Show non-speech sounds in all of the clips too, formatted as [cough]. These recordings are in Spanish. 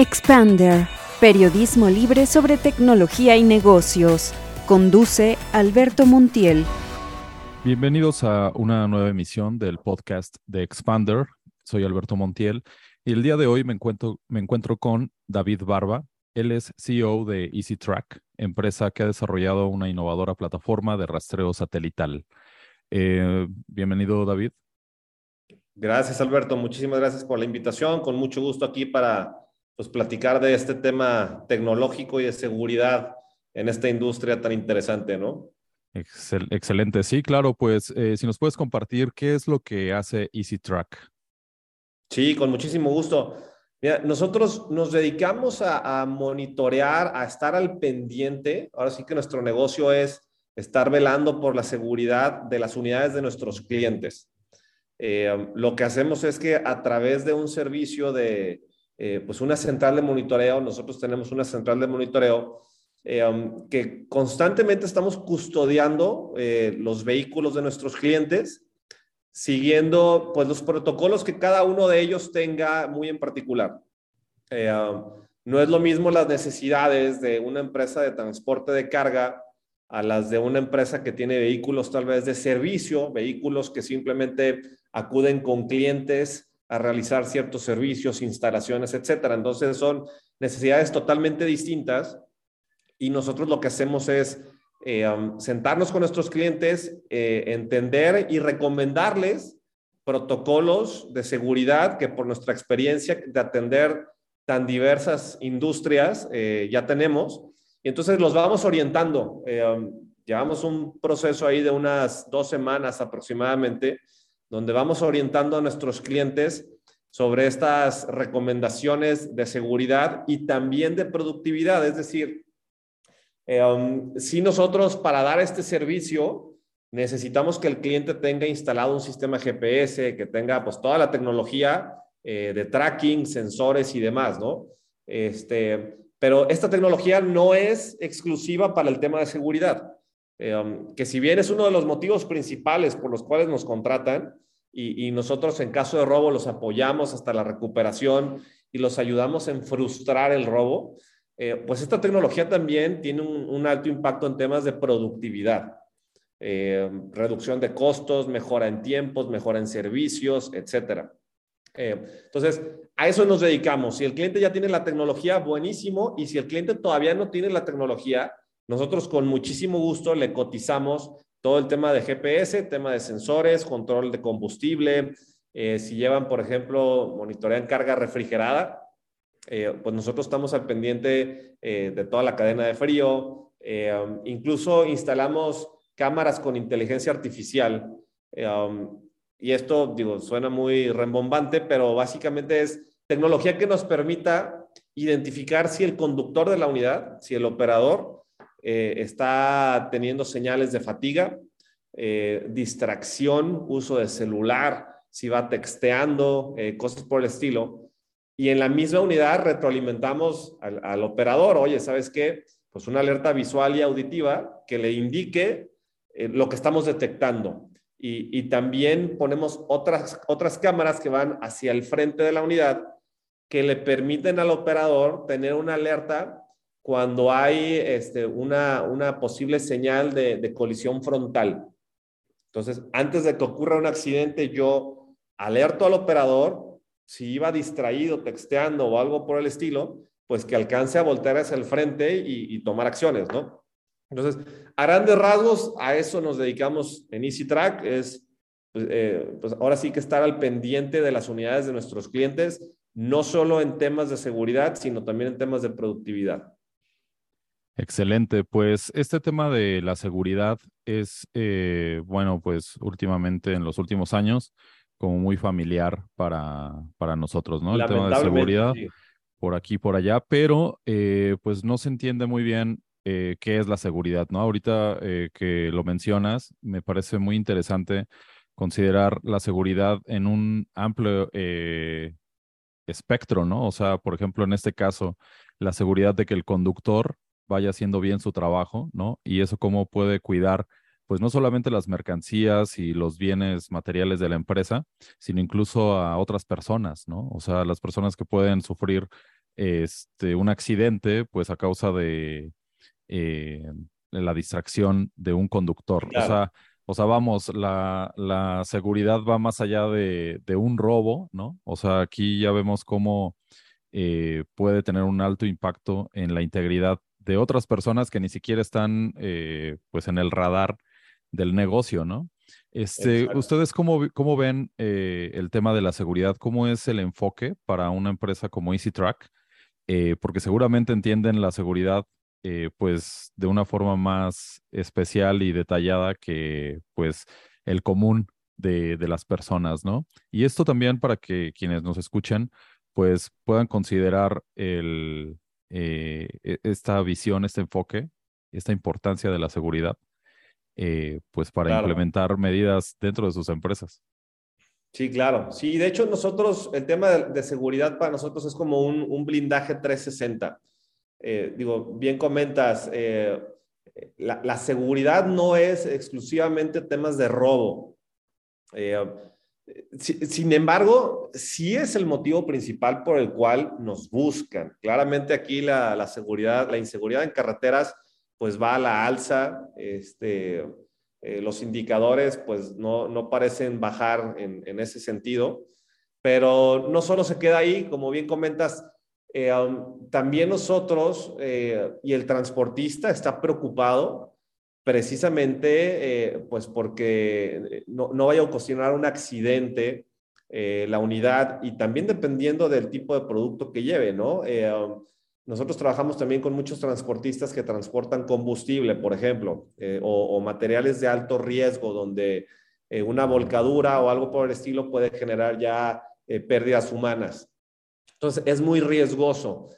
Expander, periodismo libre sobre tecnología y negocios. Conduce Alberto Montiel. Bienvenidos a una nueva emisión del podcast de Expander. Soy Alberto Montiel y el día de hoy me encuentro, me encuentro con David Barba. Él es CEO de EasyTrack, empresa que ha desarrollado una innovadora plataforma de rastreo satelital. Eh, bienvenido, David. Gracias, Alberto. Muchísimas gracias por la invitación. Con mucho gusto aquí para pues platicar de este tema tecnológico y de seguridad en esta industria tan interesante, ¿no? excelente, sí, claro, pues eh, si nos puedes compartir qué es lo que hace EasyTrack. Sí, con muchísimo gusto. Mira, nosotros nos dedicamos a, monitorear, a estar al pendiente. Ahora sí que nuestro negocio es estar velando por la seguridad de las unidades de nuestros clientes. Eh, lo que hacemos es que a través de un servicio de, eh, pues una central de monitoreo, nosotros tenemos una central de monitoreo eh, um, que constantemente estamos custodiando eh, los vehículos de nuestros clientes, siguiendo pues los protocolos que cada uno de ellos tenga muy en particular. Um, no es lo mismo las necesidades de una empresa de transporte de carga a las de una empresa que tiene vehículos tal vez de servicio, vehículos que simplemente acuden con clientes a realizar ciertos servicios, instalaciones, etcétera. Entonces son necesidades totalmente distintas y nosotros lo que hacemos es eh, um, sentarnos con nuestros clientes, eh, entender y recomendarles protocolos de seguridad que por nuestra experiencia de atender tan diversas industrias eh, ya tenemos. Y entonces los vamos orientando. Um, llevamos un proceso ahí de unas dos semanas aproximadamente donde vamos orientando a nuestros clientes sobre estas recomendaciones de seguridad y también de productividad. Es decir, eh, um, si nosotros para dar este servicio necesitamos que el cliente tenga instalado un sistema GPS, que tenga pues toda la tecnología eh, de tracking, sensores y demás, ¿no? Este, pero esta tecnología no es exclusiva para el tema de seguridad. Eh, um, que si bien es uno de los motivos principales por los cuales nos contratan, y, nosotros en caso de robo los apoyamos hasta la recuperación y los ayudamos en frustrar el robo, eh, pues esta tecnología también tiene un, alto impacto en temas de productividad, eh, reducción de costos, mejora en tiempos, mejora en servicios, etcétera. entonces, a eso nos dedicamos. Si el cliente ya tiene la tecnología, buenísimo. Y si el cliente todavía no tiene la tecnología, nosotros con muchísimo gusto le cotizamos todo el tema de GPS, tema de sensores, control de combustible. Eh, si llevan, por ejemplo, monitorean carga refrigerada, eh, pues nosotros estamos al pendiente eh, de toda la cadena de frío. Um, incluso instalamos cámaras con inteligencia artificial. Um, y esto, digo, suena muy rembombante, pero básicamente es tecnología que nos permita identificar si el conductor de la unidad, si el operador eh, está teniendo señales de fatiga, eh, distracción, uso de celular, si va texteando, eh, cosas por el estilo. Y en la misma unidad retroalimentamos al, operador, oye, ¿sabes qué? Pues una alerta visual y auditiva que le indique lo que estamos detectando. Y, y, también ponemos otras, otras cámaras que van hacia el frente de la unidad que le permiten al operador tener una alerta cuando hay este, una, posible señal de, colisión frontal. Entonces, antes de que ocurra un accidente, yo alerto al operador, si iba distraído, texteando o algo por el estilo, pues que alcance a voltear hacia el frente y, tomar acciones, ¿no? Entonces, a grandes rasgos, a eso nos dedicamos en EasyTrack, es, pues, eh, pues ahora sí que estar al pendiente de las unidades de nuestros clientes, no solo en temas de seguridad, sino también en temas de productividad. Excelente, pues este tema de la seguridad es, eh, bueno, pues últimamente en los últimos años como muy familiar para, para nosotros, ¿no? El tema de seguridad por aquí, por allá, pero eh, pues no se entiende muy bien eh, qué es la seguridad, ¿no? Ahorita que lo mencionas, me parece muy interesante considerar la seguridad en un amplio espectro, ¿no? O sea, por ejemplo, en este caso, la seguridad de que el conductor vaya haciendo bien su trabajo, ¿no? Y eso cómo puede cuidar, pues no solamente las mercancías y los bienes materiales de la empresa, sino incluso a otras personas, ¿no? O sea, las personas que pueden sufrir este, un accidente, pues a causa de eh, la distracción de un conductor. O sea, o sea, vamos, la, la seguridad va más allá de, de, un robo, ¿no? O sea, aquí ya vemos cómo eh, puede tener un alto impacto en la integridad de otras personas que ni siquiera están, eh, pues, en el radar del negocio, ¿no? Este, ¿Ustedes cómo, cómo ven eh, el tema de la seguridad? ¿Cómo es el enfoque para una empresa como EasyTrack? porque seguramente entienden la seguridad eh, pues de una forma más especial y detallada que pues el común de, las personas, ¿no? Y esto también para que quienes nos escuchen pues puedan considerar el, eh, e, esta visión, este enfoque, esta importancia de la seguridad, eh, pues para implementar medidas dentro de sus empresas. Sí, claro. Sí, de hecho nosotros, el tema de, seguridad para nosotros es como un, un blindaje 360. Eh, digo, bien comentas, eh, la, seguridad no es exclusivamente temas de robo. Eh, sin embargo, sí es el motivo principal por el cual nos buscan. Claramente aquí la, seguridad, la inseguridad en carreteras, pues va a la alza. Este, los indicadores, pues no, no parecen bajar en, ese sentido. Pero no solo se queda ahí, como bien comentas, eh, también nosotros eh, y el transportista está preocupado precisamente eh, pues porque no, vaya a ocasionar un accidente la unidad y también dependiendo del tipo de producto que lleve, ¿no? nosotros trabajamos también con muchos transportistas que transportan combustible, por ejemplo, o, o, materiales de alto riesgo donde una volcadura o algo por el estilo puede generar ya pérdidas humanas. Entonces, es muy riesgoso.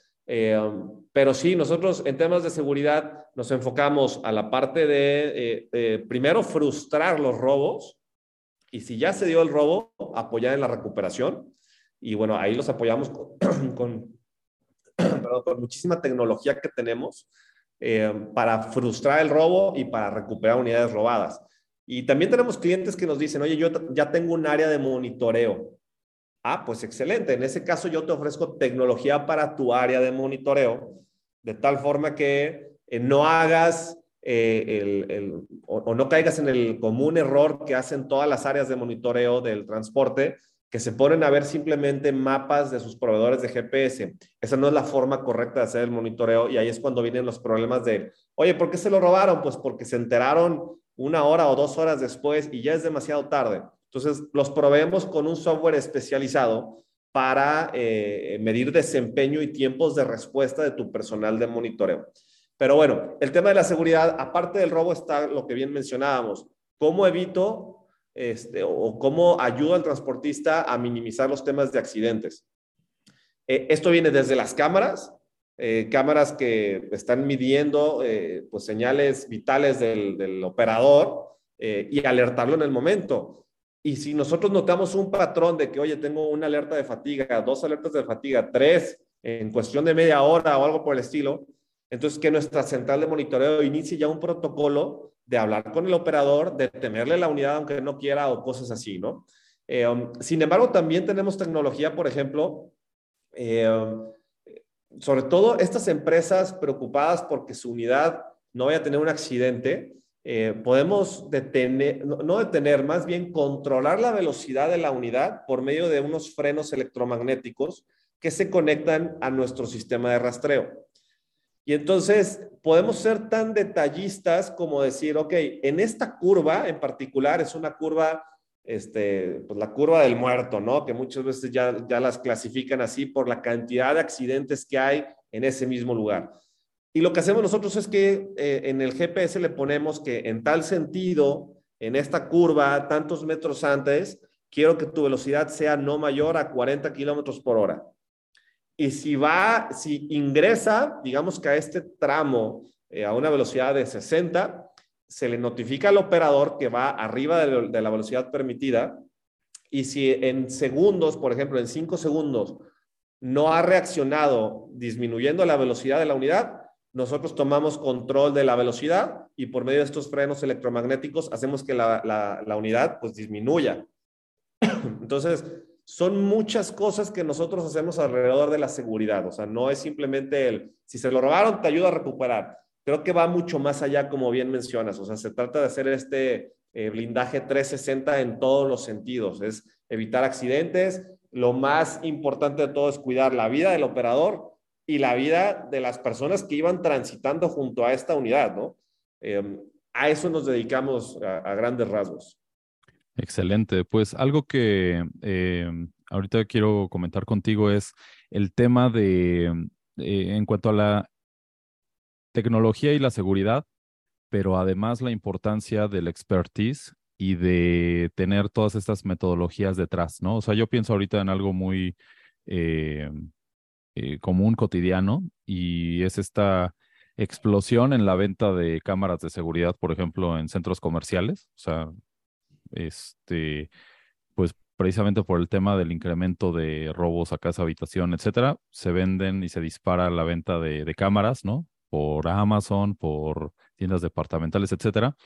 Eh, pero sí, nosotros en temas de seguridad nos enfocamos a la parte de, eh, primero, frustrar los robos y si ya se dio el robo, apoyar en la recuperación. Y bueno, ahí los apoyamos con, [clears throat] [clears throat] con, muchísima tecnología que tenemos eh, para frustrar el robo y para recuperar unidades robadas. Y también tenemos clientes que nos dicen, oye, yo ya tengo un área de monitoreo. Ah, pues excelente. En ese caso yo te ofrezco tecnología para tu área de monitoreo, de tal forma que eh, no hagas eh, el, o, no caigas en el común error que hacen todas las áreas de monitoreo del transporte, que se ponen a ver simplemente mapas de sus proveedores de GPS. Esa no es la forma correcta de hacer el monitoreo y ahí es cuando vienen los problemas de, oye, ¿por qué se lo robaron? Pues porque se enteraron una hora o dos horas después y ya es demasiado tarde. Entonces, los proveemos con un software especializado para eh, medir desempeño y tiempos de respuesta de tu personal de monitoreo. Pero bueno, el tema de la seguridad, aparte del robo, está lo que bien mencionábamos. ¿Cómo evito este, o cómo ayudo al transportista a minimizar los temas de accidentes? Eh, esto viene desde las cámaras, eh, cámaras que están midiendo pues, señales vitales del, del operador y alertarlo en el momento. Y si nosotros notamos un patrón de que, oye, tengo una alerta de fatiga, dos alertas de fatiga, tres en cuestión de media hora o algo por el estilo, entonces que nuestra central de monitoreo inicie ya un protocolo de hablar con el operador, de temerle la unidad aunque no quiera o cosas así, ¿no? Eh, um, sin embargo, también tenemos tecnología, por ejemplo, eh, um, sobre todo estas empresas preocupadas porque su unidad no vaya a tener un accidente, eh, podemos detener, no, detener, más bien controlar la velocidad de la unidad por medio de unos frenos electromagnéticos que se conectan a nuestro sistema de rastreo. Y entonces podemos ser tan detallistas como decir, ok, en esta curva en particular es una curva, este, pues la curva del muerto, ¿no? Que muchas veces ya, ya las clasifican así por la cantidad de accidentes que hay en ese mismo lugar. Y lo que hacemos nosotros es que eh, en el GPS le ponemos que en tal sentido, en esta curva, tantos metros antes, quiero que tu velocidad sea no mayor a 40 kilómetros por hora. Y si va, si ingresa, digamos que a este tramo eh, a una velocidad de 60, se le notifica al operador que va arriba de, de la velocidad permitida. Y si en segundos, por ejemplo, en 5 segundos, no ha reaccionado disminuyendo la velocidad de la unidad, nosotros tomamos control de la velocidad y por medio de estos frenos electromagnéticos hacemos que la, unidad pues disminuya. [clears throat] Entonces, son muchas cosas que nosotros hacemos alrededor de la seguridad. O sea, no es simplemente el, si se lo robaron, te ayuda a recuperar. Creo que va mucho más allá, como bien mencionas. O sea, se trata de hacer este eh, blindaje 360 en todos los sentidos. Es evitar accidentes. Lo más importante de todo es cuidar la vida del operador y la vida de las personas que iban transitando junto a esta unidad, ¿no? Em, a eso nos dedicamos a, grandes rasgos. Excelente. Pues algo que em, ahorita quiero comentar contigo es el tema de, eh, en cuanto a la tecnología y la seguridad, pero además la importancia del expertise y de tener todas estas metodologías detrás, ¿no? O sea, yo pienso ahorita en algo muy eh, eh, común, cotidiano, y es esta explosión en la venta de cámaras de seguridad, por ejemplo, en centros comerciales. O sea, este, pues precisamente por el tema del incremento de robos a casa, habitación, etcétera, se venden y se dispara la venta de, cámaras, ¿no? Por Amazon, por tiendas departamentales, etcétera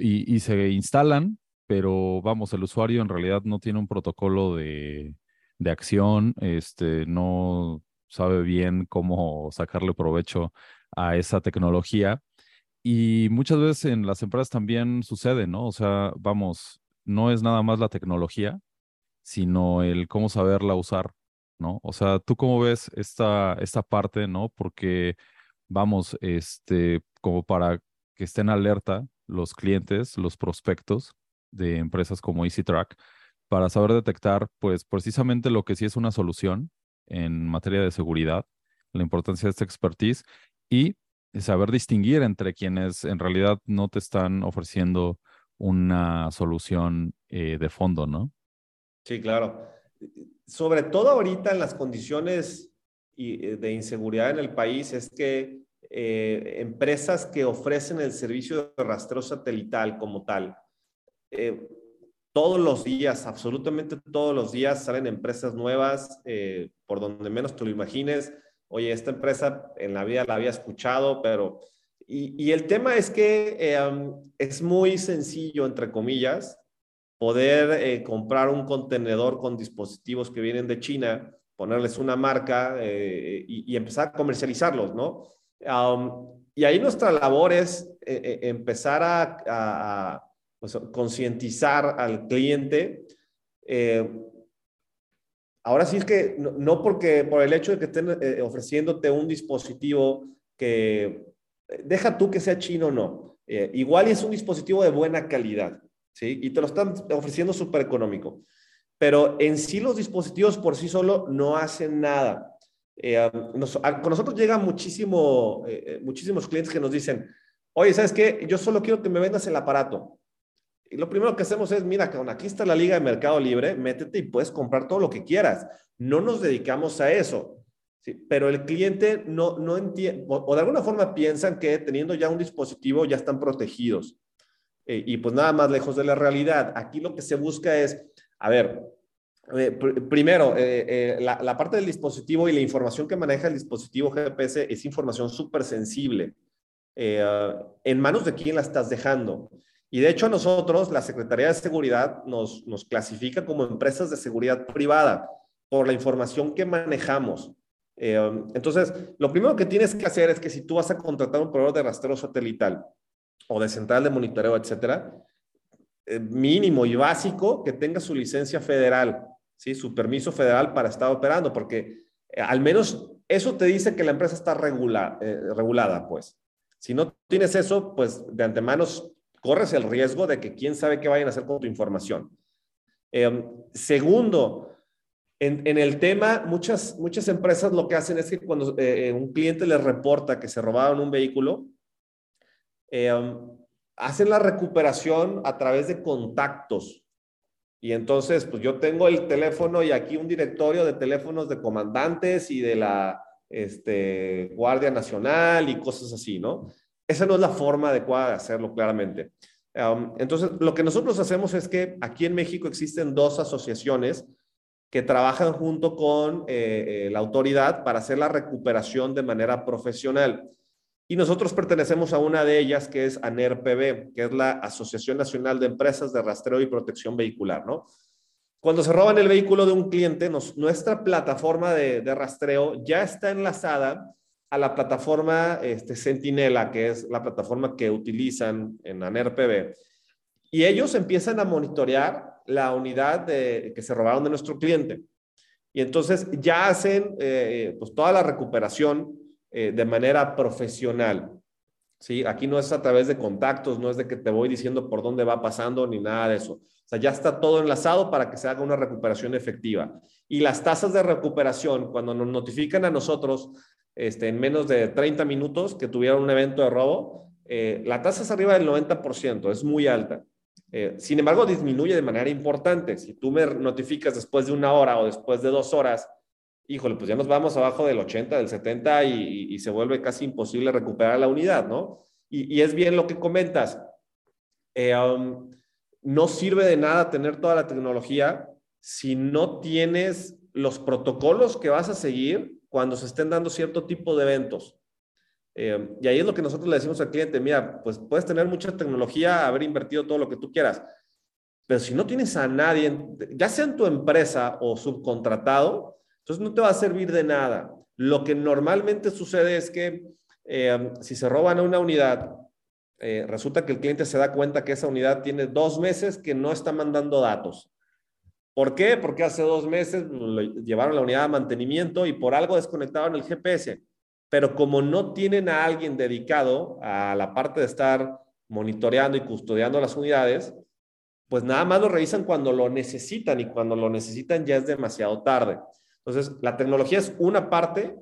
y, se instalan, pero vamos, el usuario en realidad no tiene un protocolo de, de acción, este, no sabe bien cómo sacarle provecho a esa tecnología. Y muchas veces en las empresas también sucede, ¿no? O sea, vamos, no es nada más la tecnología, sino el cómo saberla usar, ¿no? O sea, ¿tú cómo ves esta, esta parte, ¿no? Porque, vamos, este, como para que estén alerta los clientes, los prospectos de empresas como EasyTrack para saber detectar, pues precisamente lo que sí es una solución en materia de seguridad, la importancia de esta expertise y saber distinguir entre quienes en realidad no te están ofreciendo una solución eh, de fondo, ¿no? Sí, claro. Sobre todo ahorita en las condiciones eh, de inseguridad en el país es que eh, empresas que ofrecen el servicio de rastreo satelital como tal. Todos los días, absolutamente todos los días salen empresas nuevas, eh, por donde menos te lo imagines. Oye, esta empresa en la vida la había escuchado, pero... Y, el tema es que es muy sencillo, entre comillas, poder comprar un contenedor con dispositivos que vienen de China, ponerles una marca y, y empezar a comercializarlos, ¿no? y ahí nuestra labor es eh, eh, empezar a, pues, concientizar al cliente. Eh, ahora sí es que no, porque por el hecho de que estén ofreciéndote un dispositivo que deja tú que sea chino o no, igual es un dispositivo de buena calidad, ¿sí? Y te lo están ofreciendo súper económico. Pero en sí los dispositivos por sí solo no hacen nada. Eh, con nosotros llegan muchísimo, eh, eh, muchísimos clientes que nos dicen, oye, ¿sabes qué? Yo solo quiero que me vendas el aparato. Y lo primero que hacemos es, mira, aquí está la liga de Mercado Libre, métete y puedes comprar todo lo que quieras. No nos dedicamos a eso. Pero el cliente no, no entiende, o, de alguna forma piensan que teniendo ya un dispositivo ya están protegidos. y pues nada más lejos de la realidad. Aquí lo que se busca es, a ver, eh, primero, eh, eh, la, parte del dispositivo y la información que maneja el dispositivo GPS es información súper sensible. ¿En manos de quién la estás dejando? Y de hecho nosotros, la Secretaría de Seguridad nos, nos clasifica como empresas de seguridad privada por la información que manejamos. entonces, lo primero que tienes que hacer es que si tú vas a contratar un proveedor de rastreo satelital o de central de monitoreo, etcétera, mínimo y básico que tenga su licencia federal ¿sí? su permiso federal para estar operando, porque eh, al menos eso te dice que la empresa está eh, regulada, pues. Si no tienes eso, pues de antemano corres el riesgo de que quién sabe qué vayan a hacer con tu información. Em, segundo, en, el tema, muchas, muchas empresas lo que hacen es que cuando eh, un cliente les reporta que se robaron un vehículo, em, hacen la recuperación a través de contactos y entonces, pues yo tengo el teléfono y aquí un directorio de teléfonos de comandantes y de la este, Guardia Nacional y cosas así, ¿no? Esa no es la forma adecuada de hacerlo, claramente. entonces, lo que nosotros hacemos es que aquí en México existen dos asociaciones que trabajan junto con eh, eh, la autoridad para hacer la recuperación de manera profesional. Y nosotros pertenecemos a una de ellas que es ANERPB, que es la Asociación Nacional de Empresas de Rastreo y Protección Vehicular, ¿no? Cuando se roban el vehículo de un cliente, nuestra plataforma de, rastreo ya está enlazada a la plataforma este, Sentinela, que es la plataforma que utilizan en ANERPB. Y ellos empiezan a monitorear la unidad que se robaron de nuestro cliente. Y entonces ya hacen eh, pues toda la recuperación eh, de manera profesional. ¿Sí? Aquí no es a través de contactos, no es de que te voy diciendo por dónde va pasando ni nada de eso. O sea, ya está todo enlazado para que se haga una recuperación efectiva. Y las tasas de recuperación, cuando nos notifican a nosotros este, en menos de 30 minutos que tuvieron un evento de robo, eh, la tasa es arriba del 90%, es muy alta. Eh, sin embargo, disminuye de manera importante. Si tú me notificas después de una hora o después de dos horas, híjole, pues ya nos vamos abajo del 80, del 70 y, se vuelve casi imposible recuperar la unidad, ¿no? Y, es bien lo que comentas. Eh, um, no sirve de nada tener toda la tecnología si no tienes los protocolos que vas a seguir cuando se estén dando cierto tipo de eventos. Eh, y ahí es lo que nosotros le decimos al cliente, mira, pues puedes tener mucha tecnología, haber invertido todo lo que tú quieras, pero si no tienes a nadie, ya sea en tu empresa o subcontratado, entonces no te va a servir de nada. Lo que normalmente sucede es que eh, si se roban una unidad, eh, resulta que el cliente se da cuenta que esa unidad tiene dos meses que no está mandando datos. ¿Por qué? Porque hace dos meses llevaron la unidad de mantenimiento y por algo desconectaron el GPS. Pero como no tienen a alguien dedicado a la parte de estar monitoreando y custodiando las unidades, pues nada más lo revisan cuando lo necesitan y cuando lo necesitan ya es demasiado tarde. Entonces, la tecnología es una parte,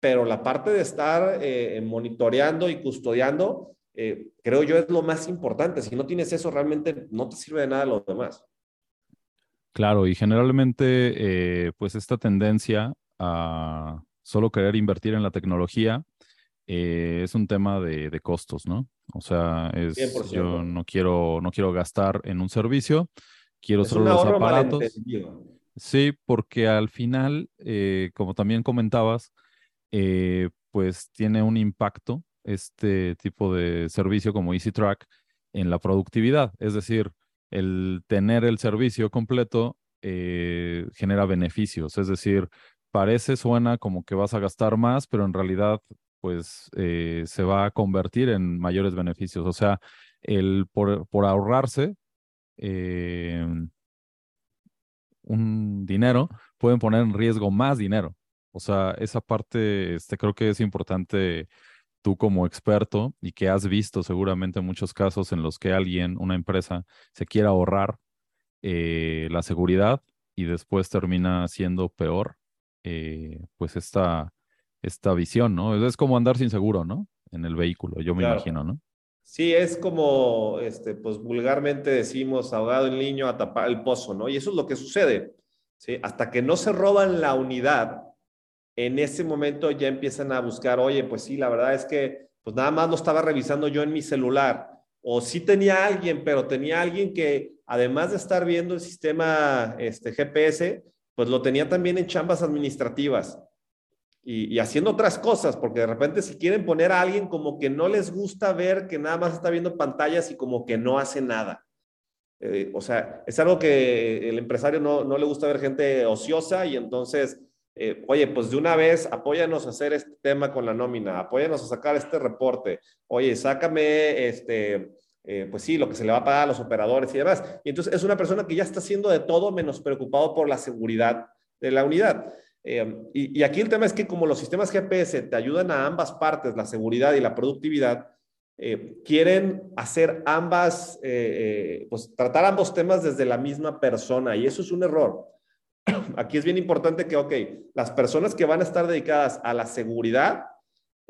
pero la parte de estar eh, monitoreando y custodiando eh, creo yo es lo más importante. Si no tienes eso, realmente no te sirve de nada lo demás. Claro, y generalmente, eh, pues esta tendencia a solo querer invertir en la tecnología es un tema de, costos, ¿no? O sea, es, yo no quiero, no quiero gastar en un servicio, quiero solo los aparatos. Sí, porque al final, como también comentabas, pues tiene un impacto este tipo de servicio como EasyTrack en la productividad. Es decir, el tener el servicio completo eh, genera beneficios. Es decir, parece, suena como que vas a gastar más, pero en realidad, pues eh, se va a convertir en mayores beneficios. O sea, el por, ahorrarse eh, un dinero, pueden poner en riesgo más dinero. O sea, esa parte este, creo que es importante tú como experto y que has visto seguramente muchos casos en los que alguien, una empresa, se quiere ahorrar eh, la seguridad y después termina siendo peor, eh, pues esta, esta visión, ¿no? Es como andar sin seguro, ¿no? En el vehículo, yo me imagino, ¿no? Sí, es como, este, pues vulgarmente decimos, ahogado el niño a tapar el pozo, ¿no? Y eso es lo que sucede, ¿sí? Hasta que no se roban la unidad, en ese momento ya empiezan a buscar, oye, pues sí, la verdad es que pues nada más lo estaba revisando yo en mi celular. O sí tenía alguien, pero tenía alguien que además de estar viendo el sistema este, GPS, pues lo tenía también en chambas administrativas y, haciendo otras cosas, porque de repente si quieren poner a alguien como que no les gusta ver que nada más está viendo pantallas y como que no hace nada. Eh, o sea, es algo que el empresario no, no le gusta ver gente ociosa y entonces eh, oye, pues de una vez apóyanos a hacer este tema con la nómina, apóyanos a sacar este reporte, oye, sácame este, eh, pues sí, lo que se le va a pagar a los operadores y demás. Y entonces es una persona que ya está haciendo de todo menos preocupado por la seguridad de la unidad. Eh, y, aquí el tema es que como los sistemas GPS te ayudan a ambas partes, la seguridad y la productividad, quieren hacer ambas, pues tratar ambos temas desde la misma persona y eso es un error. [clears throat] Aquí es bien importante que, ok, las personas que van a estar dedicadas a la seguridad,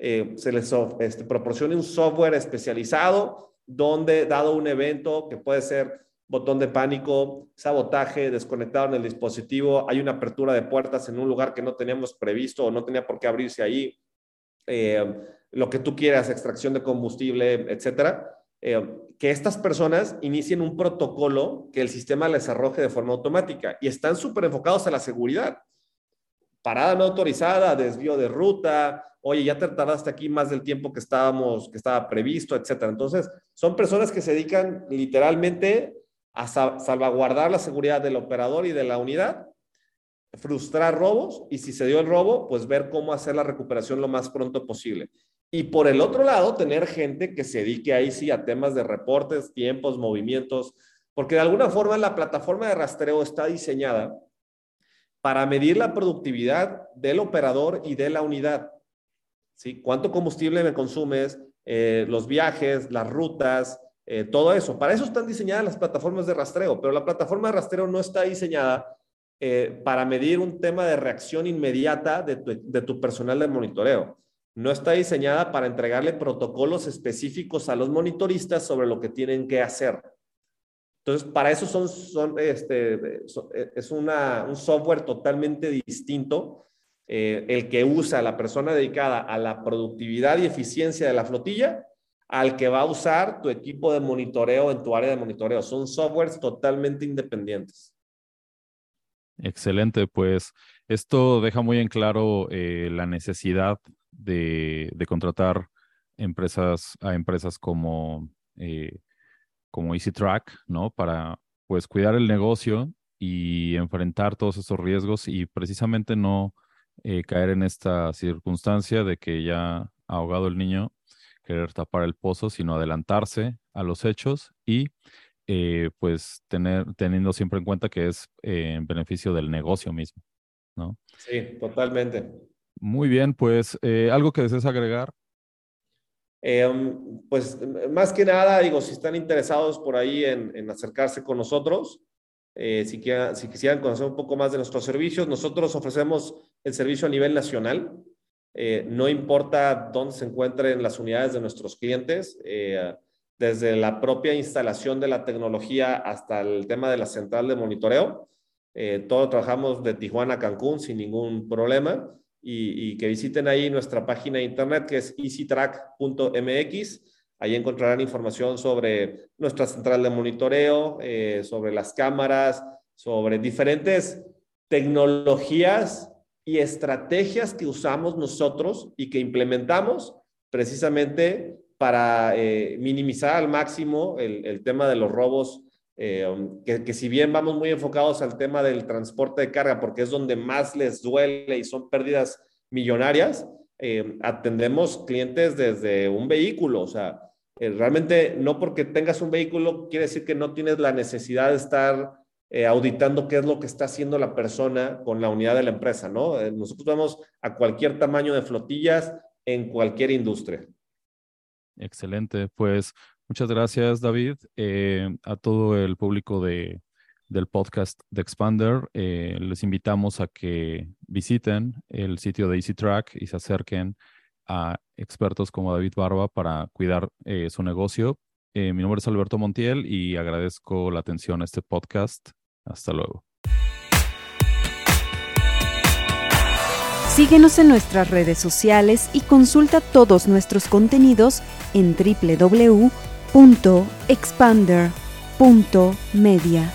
eh, se les este, proporcione un software especializado donde, dado un evento que puede ser botón de pánico, sabotaje, desconectado en el dispositivo, hay una apertura de puertas en un lugar que no teníamos previsto o no tenía por qué abrirse ahí, eh, lo que tú quieras, extracción de combustible, etcétera eh, que estas personas inicien un protocolo que el sistema les arroje de forma automática y están súper enfocados a la seguridad. Parada no autorizada, desvío de ruta, oye, ya te tardaste aquí más del tiempo que estábamos, que estaba previsto, etcétera. Entonces, son personas que se dedican literalmente a salvaguardar la seguridad del operador y de la unidad, frustrar robos y si se dio el robo, pues ver cómo hacer la recuperación lo más pronto posible. Y por el otro lado, tener gente que se dedique ahí sí a temas de reportes, tiempos, movimientos, porque de alguna forma la plataforma de rastreo está diseñada para medir la productividad del operador y de la unidad. ¿Sí? ¿Cuánto combustible me consumes? Eh, los viajes, las rutas, eh, todo eso. Para eso están diseñadas las plataformas de rastreo, pero la plataforma de rastreo no está diseñada eh, para medir un tema de reacción inmediata de tu, personal de monitoreo. No está diseñada para entregarle protocolos específicos a los monitoristas sobre lo que tienen que hacer. Entonces, para eso son, este, es una, un software totalmente distinto eh, el que usa la persona dedicada a la productividad y eficiencia de la flotilla al que va a usar tu equipo de monitoreo en tu área de monitoreo. Son softwares totalmente independientes. Excelente, pues esto deja muy en claro eh, la necesidad de, contratar empresas a empresas como eh, como EasyTrack, ¿no? Para pues cuidar el negocio y enfrentar todos esos riesgos y precisamente no eh, caer en esta circunstancia de que ya ahogado el niño, querer tapar el pozo, sino adelantarse a los hechos y eh, pues tener, teniendo siempre en cuenta que es eh, en beneficio del negocio mismo, ¿no? Sí, totalmente. Muy bien, pues algo que desees agregar. Em, pues más que nada, digo, si están interesados por ahí en, acercarse con nosotros, eh, si, si quisieran conocer un poco más de nuestros servicios, nosotros ofrecemos el servicio a nivel nacional. Eh, no importa dónde se encuentren las unidades de nuestros clientes, eh, desde la propia instalación de la tecnología hasta el tema de la central de monitoreo. todo trabajamos de Tijuana a Cancún sin ningún problema y, que visiten ahí nuestra página de internet que es easytrack.mx. Ahí encontrarán información sobre nuestra central de monitoreo, eh, sobre las cámaras, sobre diferentes tecnologías y estrategias que usamos nosotros y que implementamos precisamente para eh, minimizar al máximo el, el, tema de los robos eh, um, que, si bien vamos muy enfocados al tema del transporte de carga, porque es donde más les duele y son pérdidas millonarias, eh, atendemos clientes desde un vehículo, o sea, eh, realmente no porque tengas un vehículo quiere decir que no tienes la necesidad de estar auditando qué es lo que está haciendo la persona con la unidad de la empresa, ¿no? nosotros vamos a cualquier tamaño de flotillas en cualquier industria. Excelente, pues Muchas gracias, David. Eh, a todo el público de, del podcast de Expander, eh, les invitamos a que visiten el sitio de EasyTrack y se acerquen a expertos como David Barba para cuidar eh, su negocio. mi nombre es Alberto Montiel y agradezco la atención a este podcast. Hasta luego. Síguenos en nuestras redes sociales y consulta todos nuestros contenidos en www expander.media.